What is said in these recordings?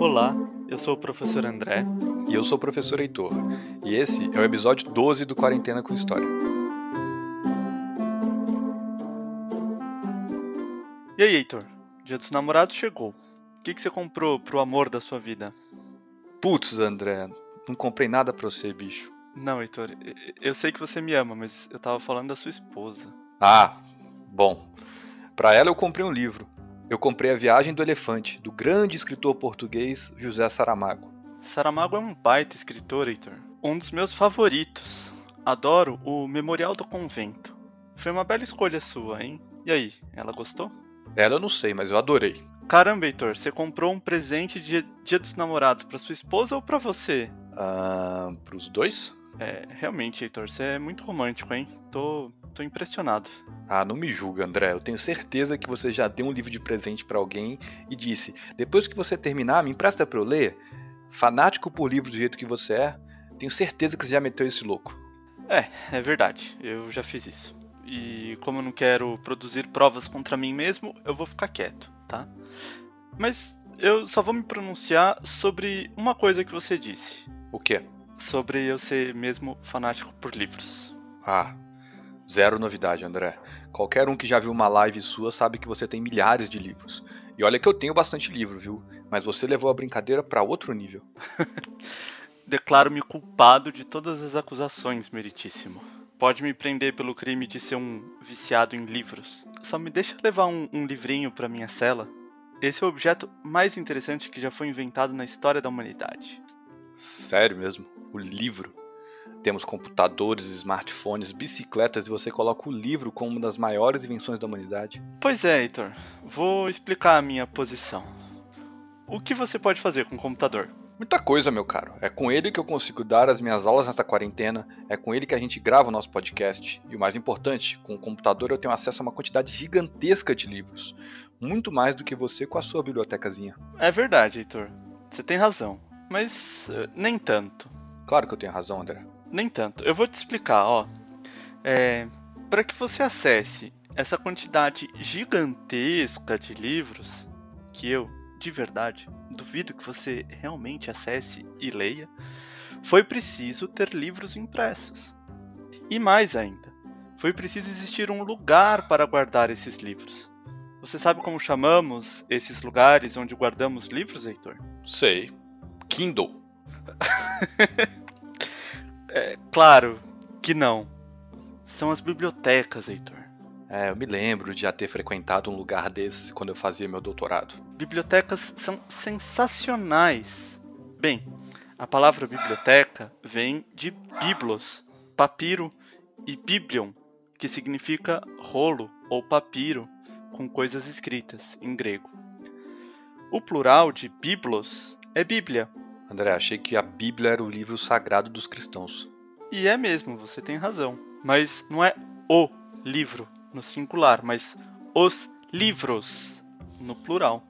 Olá, eu sou o professor André. E eu sou o professor Heitor. E esse é o episódio 12 do Quarentena com História. E aí, Heitor? Dia dos namorados chegou. O que, que você comprou pro amor da sua vida? Putz, André, não comprei nada pra você, bicho. Não, Heitor, eu sei que você me ama, mas eu tava falando da sua esposa. Ah, bom. Pra ela eu comprei um livro. Eu comprei A Viagem do Elefante, do grande escritor português José Saramago. Saramago é um baita escritor, Heitor. Um dos meus favoritos. Adoro o Memorial do Convento. Foi uma bela escolha sua, hein? E aí, ela gostou? Ela eu não sei, mas eu adorei. Caramba, Heitor, você comprou um presente de Dia dos Namorados para sua esposa ou para você? Ah, pros dois? É, realmente, Heitor, você é muito romântico, hein? Tô, tô impressionado. Ah, não me julga, André. Eu tenho certeza que você já deu um livro de presente para alguém e disse: depois que você terminar, me empresta pra eu ler. Fanático por livro do jeito que você é, tenho certeza que você já meteu esse louco. É, é verdade. Eu já fiz isso. E como eu não quero produzir provas contra mim mesmo, eu vou ficar quieto, tá? Mas eu só vou me pronunciar sobre uma coisa que você disse. O quê? Sobre eu ser mesmo fanático por livros. Ah, zero novidade, André. Qualquer um que já viu uma live sua sabe que você tem milhares de livros. E olha que eu tenho bastante livro, viu? Mas você levou a brincadeira para outro nível. Declaro-me culpado de todas as acusações, meritíssimo. Pode me prender pelo crime de ser um viciado em livros. Só me deixa levar um, um livrinho para minha cela. Esse é o objeto mais interessante que já foi inventado na história da humanidade. Sério mesmo? O livro? Temos computadores, smartphones, bicicletas e você coloca o livro como uma das maiores invenções da humanidade. Pois é, Heitor. Vou explicar a minha posição. O que você pode fazer com o computador? Muita coisa, meu caro. É com ele que eu consigo dar as minhas aulas nessa quarentena, é com ele que a gente grava o nosso podcast. E o mais importante, com o computador eu tenho acesso a uma quantidade gigantesca de livros. Muito mais do que você com a sua bibliotecazinha. É verdade, Heitor. Você tem razão. Mas uh, nem tanto. Claro que eu tenho razão, André. Nem tanto. Eu vou te explicar, ó. É, para que você acesse essa quantidade gigantesca de livros, que eu, de verdade, duvido que você realmente acesse e leia, foi preciso ter livros impressos. E mais ainda, foi preciso existir um lugar para guardar esses livros. Você sabe como chamamos esses lugares onde guardamos livros, Heitor? Sei. Kindle. é, claro que não. São as bibliotecas, Heitor. É, eu me lembro de já ter frequentado um lugar desses quando eu fazia meu doutorado. Bibliotecas são sensacionais. Bem, a palavra biblioteca vem de biblos, papiro e biblion, que significa rolo ou papiro com coisas escritas em grego. O plural de biblos é Bíblia. André, achei que a Bíblia era o livro sagrado dos cristãos. E é mesmo, você tem razão. Mas não é o livro no singular, mas os livros no plural.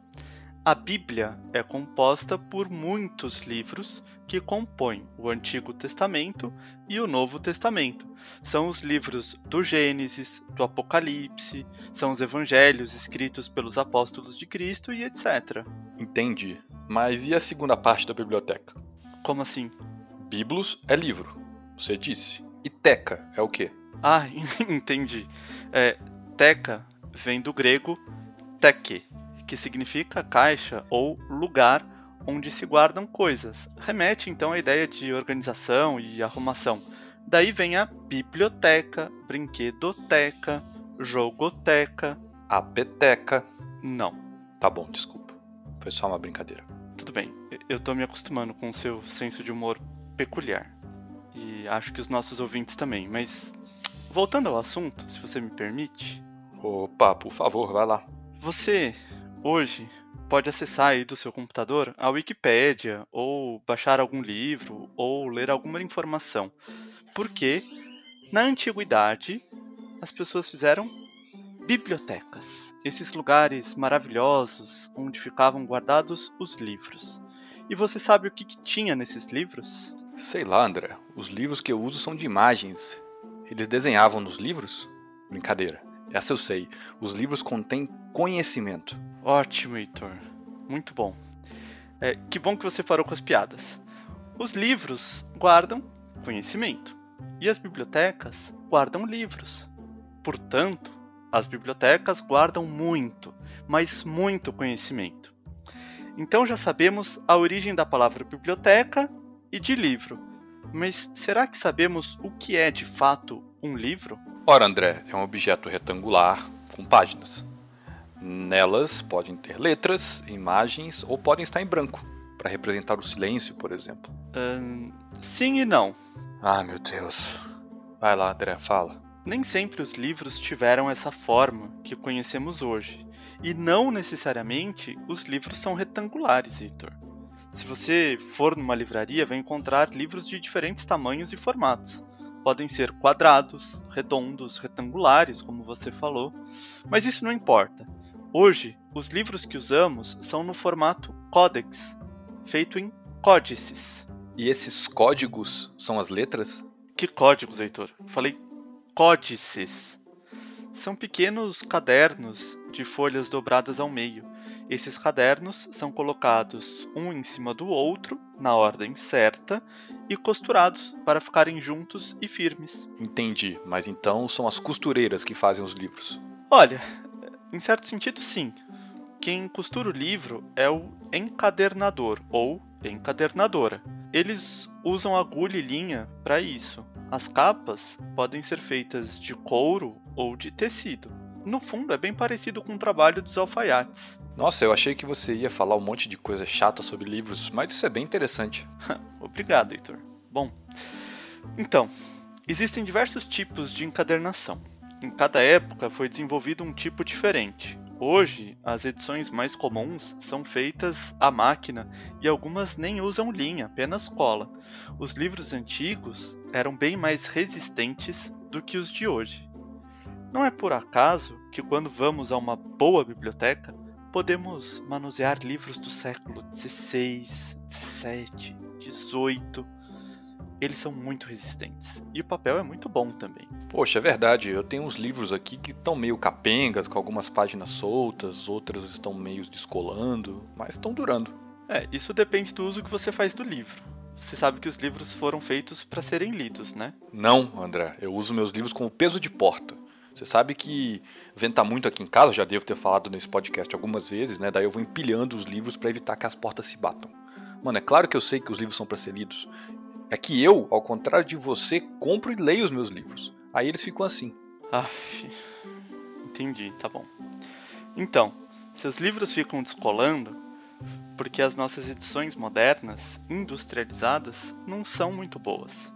A Bíblia é composta por muitos livros que compõem o Antigo Testamento e o Novo Testamento. São os livros do Gênesis, do Apocalipse, são os evangelhos escritos pelos apóstolos de Cristo e etc. Entendi. Mas e a segunda parte da biblioteca? Como assim? Biblos é livro, você disse. E teca é o quê? Ah, entendi. É, teca vem do grego teke, que significa caixa ou lugar onde se guardam coisas. Remete então à ideia de organização e arrumação. Daí vem a biblioteca, brinquedoteca, jogoteca. A peteca. Não. Tá bom, desculpa. Foi só uma brincadeira. Tudo bem, eu tô me acostumando com o seu senso de humor peculiar. E acho que os nossos ouvintes também, mas. Voltando ao assunto, se você me permite. Opa, por favor, vai lá. Você hoje pode acessar aí do seu computador a Wikipédia, ou baixar algum livro, ou ler alguma informação. Porque na antiguidade as pessoas fizeram bibliotecas, esses lugares maravilhosos onde ficavam guardados os livros. E você sabe o que, que tinha nesses livros? Sei lá, André. Os livros que eu uso são de imagens. Eles desenhavam nos livros? Brincadeira. Essa eu sei. Os livros contêm conhecimento. Ótimo, Heitor. Muito bom. É, que bom que você parou com as piadas. Os livros guardam conhecimento e as bibliotecas guardam livros. Portanto, as bibliotecas guardam muito, mas muito conhecimento. Então já sabemos a origem da palavra biblioteca e de livro. Mas será que sabemos o que é de fato um livro? Ora, André, é um objeto retangular com páginas. Nelas podem ter letras, imagens ou podem estar em branco, para representar o silêncio, por exemplo. sim e não. Ah, meu Deus. Vai lá, André, fala. Nem sempre os livros tiveram essa forma que conhecemos hoje. E não necessariamente os livros são retangulares, Heitor. Se você for numa livraria, vai encontrar livros de diferentes tamanhos e formatos. Podem ser quadrados, redondos, retangulares, como você falou, mas isso não importa. Hoje, os livros que usamos são no formato Codex, feito em códices. E esses códigos são as letras? Que códigos, Heitor? Falei códices. São pequenos cadernos de folhas dobradas ao meio. Esses cadernos são colocados um em cima do outro, na ordem certa, e costurados para ficarem juntos e firmes. Entendi, mas então são as costureiras que fazem os livros. Olha, em certo sentido, sim. Quem costura o livro é o encadernador ou encadernadora. Eles usam agulha e linha para isso. As capas podem ser feitas de couro ou de tecido. No fundo, é bem parecido com o trabalho dos alfaiates. Nossa, eu achei que você ia falar um monte de coisa chata sobre livros, mas isso é bem interessante. Obrigado, Heitor. Bom, então, existem diversos tipos de encadernação. Em cada época foi desenvolvido um tipo diferente. Hoje, as edições mais comuns são feitas à máquina e algumas nem usam linha, apenas cola. Os livros antigos eram bem mais resistentes do que os de hoje. Não é por acaso que, quando vamos a uma boa biblioteca, podemos manusear livros do século XVI, XVII, XVIII eles são muito resistentes. E o papel é muito bom também. Poxa, é verdade. Eu tenho uns livros aqui que estão meio capengas, com algumas páginas soltas, outras estão meio descolando, mas estão durando. É, isso depende do uso que você faz do livro. Você sabe que os livros foram feitos para serem lidos, né? Não, André. Eu uso meus livros como peso de porta. Você sabe que venta muito aqui em casa, já devo ter falado nesse podcast algumas vezes, né? Daí eu vou empilhando os livros para evitar que as portas se batam. Mano, é claro que eu sei que os livros são para ser lidos. É que eu, ao contrário de você, compro e leio os meus livros. Aí eles ficam assim. Aff, entendi, tá bom. Então, seus livros ficam descolando porque as nossas edições modernas, industrializadas, não são muito boas.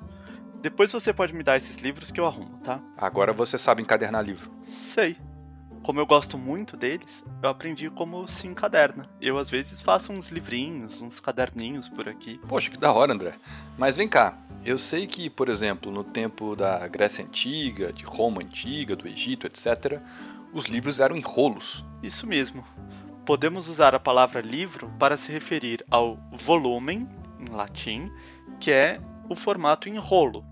Depois você pode me dar esses livros que eu arrumo, tá? Agora você sabe encadernar livro. Sei como eu gosto muito deles, eu aprendi como se encaderna. Eu às vezes faço uns livrinhos, uns caderninhos por aqui. Poxa, que da hora, André. Mas vem cá, eu sei que, por exemplo, no tempo da Grécia Antiga, de Roma Antiga, do Egito, etc., os livros eram em rolos. Isso mesmo. Podemos usar a palavra livro para se referir ao volumen, em latim, que é o formato em rolo,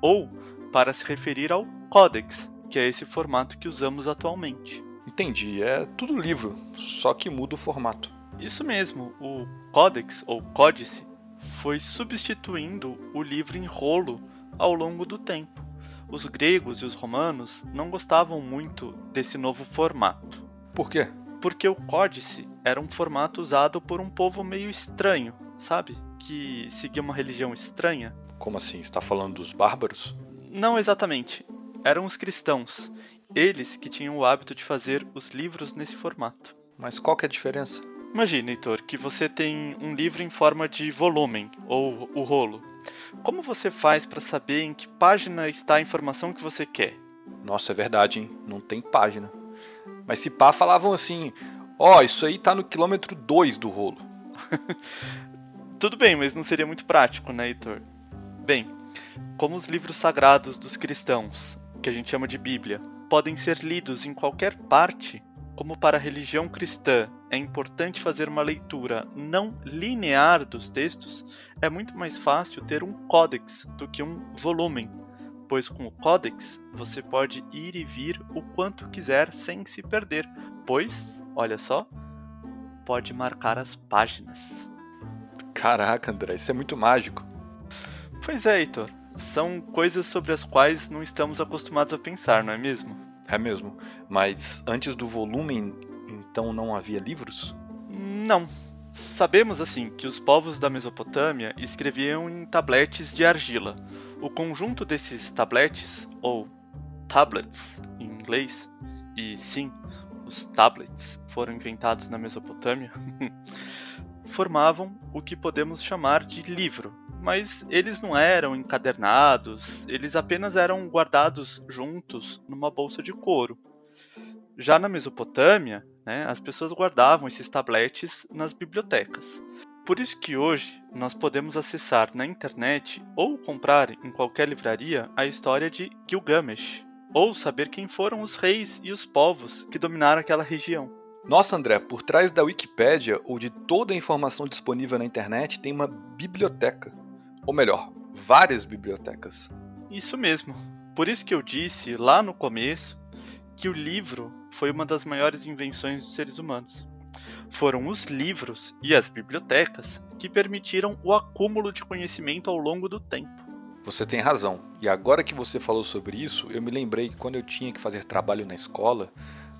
ou para se referir ao codex, que é esse formato que usamos atualmente. Entendi, é tudo livro, só que muda o formato. Isso mesmo, o Codex ou Códice foi substituindo o livro em rolo ao longo do tempo. Os gregos e os romanos não gostavam muito desse novo formato. Por quê? Porque o códice era um formato usado por um povo meio estranho, sabe? Que seguia uma religião estranha. Como assim? Está falando dos bárbaros? Não exatamente eram os cristãos, eles que tinham o hábito de fazer os livros nesse formato. Mas qual que é a diferença? Imagine, Heitor, que você tem um livro em forma de volumen, ou o rolo. Como você faz para saber em que página está a informação que você quer? Nossa, é verdade, hein? Não tem página. Mas se pá, falavam assim: ó, oh, isso aí tá no quilômetro 2 do rolo. Tudo bem, mas não seria muito prático, né, Heitor? Bem, como os livros sagrados dos cristãos que a gente chama de Bíblia, podem ser lidos em qualquer parte, como para a religião cristã é importante fazer uma leitura não linear dos textos, é muito mais fácil ter um códex do que um volumen, pois com o códex você pode ir e vir o quanto quiser sem se perder, pois, olha só, pode marcar as páginas. Caraca, André, isso é muito mágico. Pois é, Heitor. São coisas sobre as quais não estamos acostumados a pensar, não é mesmo? É mesmo. Mas antes do volume, então não havia livros? Não. Sabemos, assim, que os povos da Mesopotâmia escreviam em tabletes de argila. O conjunto desses tabletes, ou tablets em inglês, e sim, os tablets foram inventados na Mesopotâmia, formavam o que podemos chamar de livro, mas eles não eram encadernados, eles apenas eram guardados juntos numa bolsa de couro. Já na Mesopotâmia, né, as pessoas guardavam esses tabletes nas bibliotecas. Por isso que hoje nós podemos acessar na internet ou comprar em qualquer livraria a história de Gilgamesh, ou saber quem foram os reis e os povos que dominaram aquela região. Nossa, André, por trás da Wikipédia ou de toda a informação disponível na internet tem uma biblioteca. Ou melhor, várias bibliotecas. Isso mesmo. Por isso que eu disse lá no começo que o livro foi uma das maiores invenções dos seres humanos. Foram os livros e as bibliotecas que permitiram o acúmulo de conhecimento ao longo do tempo. Você tem razão. E agora que você falou sobre isso, eu me lembrei que quando eu tinha que fazer trabalho na escola,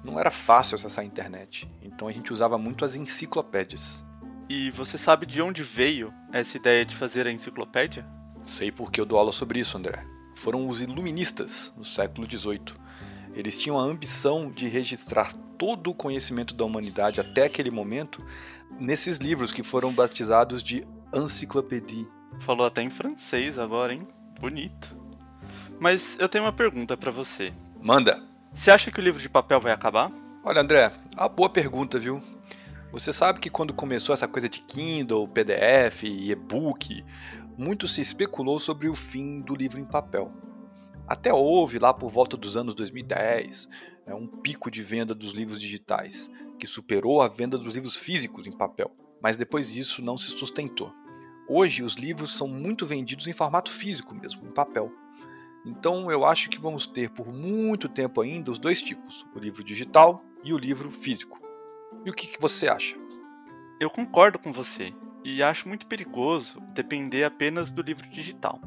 não era fácil acessar a internet, então a gente usava muito as enciclopédias. E você sabe de onde veio essa ideia de fazer a enciclopédia? Sei porque eu dou aula sobre isso, André. Foram os iluministas, no século XVIII. Eles tinham a ambição de registrar todo o conhecimento da humanidade até aquele momento nesses livros que foram batizados de encyclopédie. Falou até em francês agora, hein? Bonito. Mas eu tenho uma pergunta para você. Manda! Você acha que o livro de papel vai acabar? Olha, André, a boa pergunta, viu? Você sabe que quando começou essa coisa de Kindle, PDF e e-book, muito se especulou sobre o fim do livro em papel. Até houve, lá por volta dos anos 2010, né, um pico de venda dos livros digitais, que superou a venda dos livros físicos em papel, mas depois disso não se sustentou. Hoje, os livros são muito vendidos em formato físico mesmo, em papel. Então eu acho que vamos ter por muito tempo ainda os dois tipos, o livro digital e o livro físico. E o que, que você acha? Eu concordo com você e acho muito perigoso depender apenas do livro digital.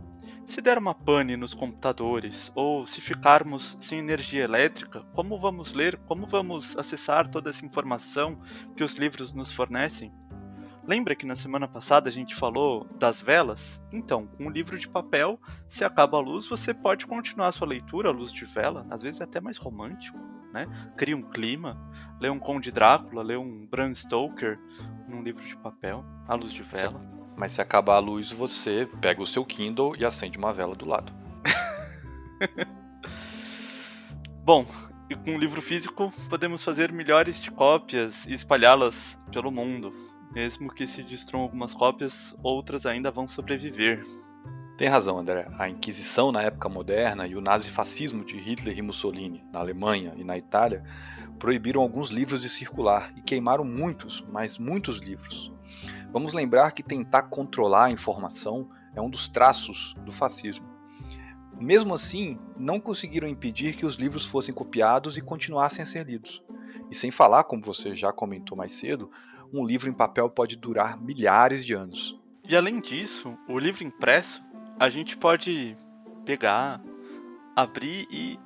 Se der uma pane nos computadores ou se ficarmos sem energia elétrica, como vamos ler, como vamos acessar toda essa informação que os livros nos fornecem? Lembra que na semana passada a gente falou das velas? Então, com o livro de papel, se acaba a luz, você pode continuar a sua leitura à luz de vela, às vezes é até mais romântico, né? Cria um clima, lê um Conde Drácula, lê um Bram Stoker num livro de papel, à luz de vela. Mas se acabar a luz, você pega o seu Kindle e acende uma vela do lado. Bom, e com o livro físico podemos fazer milhares de cópias e espalhá-las pelo mundo. Mesmo que se destruam algumas cópias, outras ainda vão sobreviver. Tem razão, André. A Inquisição na época moderna e o nazifascismo de Hitler e Mussolini na Alemanha e na Itália proibiram alguns livros de circular e queimaram muitos, mas muitos livros. Vamos lembrar que tentar controlar a informação é um dos traços do fascismo. Mesmo assim, não conseguiram impedir que os livros fossem copiados e continuassem a ser lidos. E sem falar, como você já comentou mais cedo, um livro em papel pode durar milhares de anos. E além disso, o livro impresso, a gente pode pegar, abrir e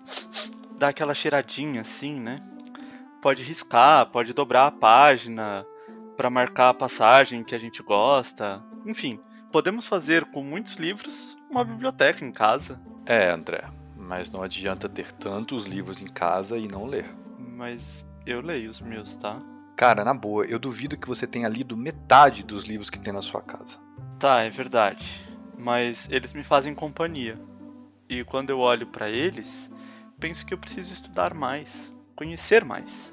dar aquela cheiradinha assim, né? Pode riscar, pode dobrar a página para marcar a passagem que a gente gosta. Enfim, podemos fazer com muitos livros uma biblioteca em casa. É, André, mas não adianta ter tantos livros em casa e não ler. Mas eu leio os meus, tá? Cara, na boa, eu duvido que você tenha lido metade dos livros que tem na sua casa. Tá, é verdade. Mas eles me fazem companhia. E quando eu olho para eles, penso que eu preciso estudar mais, conhecer mais.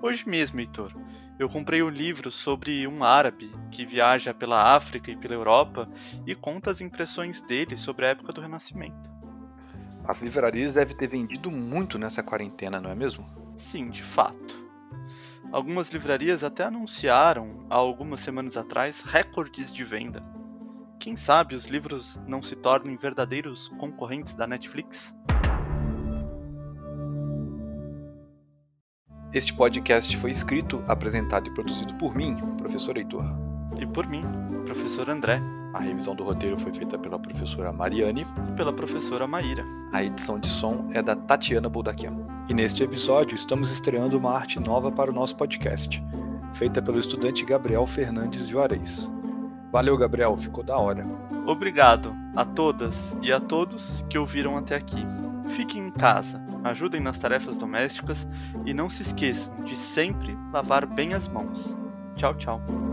Hoje mesmo, Heitor, eu comprei um livro sobre um árabe que viaja pela África e pela Europa e conta as impressões dele sobre a época do Renascimento. As livrarias devem ter vendido muito nessa quarentena, não é mesmo? Sim, de fato. Algumas livrarias até anunciaram, há algumas semanas atrás, recordes de venda. Quem sabe os livros não se tornem verdadeiros concorrentes da Netflix? Este podcast foi escrito, apresentado e produzido por mim, professor Heitor. E por mim, professor André. A revisão do roteiro foi feita pela professora Mariane e pela professora Maíra. A edição de som é da Tatiana Buldaquian. E neste episódio estamos estreando uma arte nova para o nosso podcast, feita pelo estudante Gabriel Fernandes Juarez. Valeu, Gabriel, ficou da hora. Obrigado a todas e a todos que ouviram até aqui. Fiquem em casa, ajudem nas tarefas domésticas e não se esqueçam de sempre lavar bem as mãos. Tchau, tchau.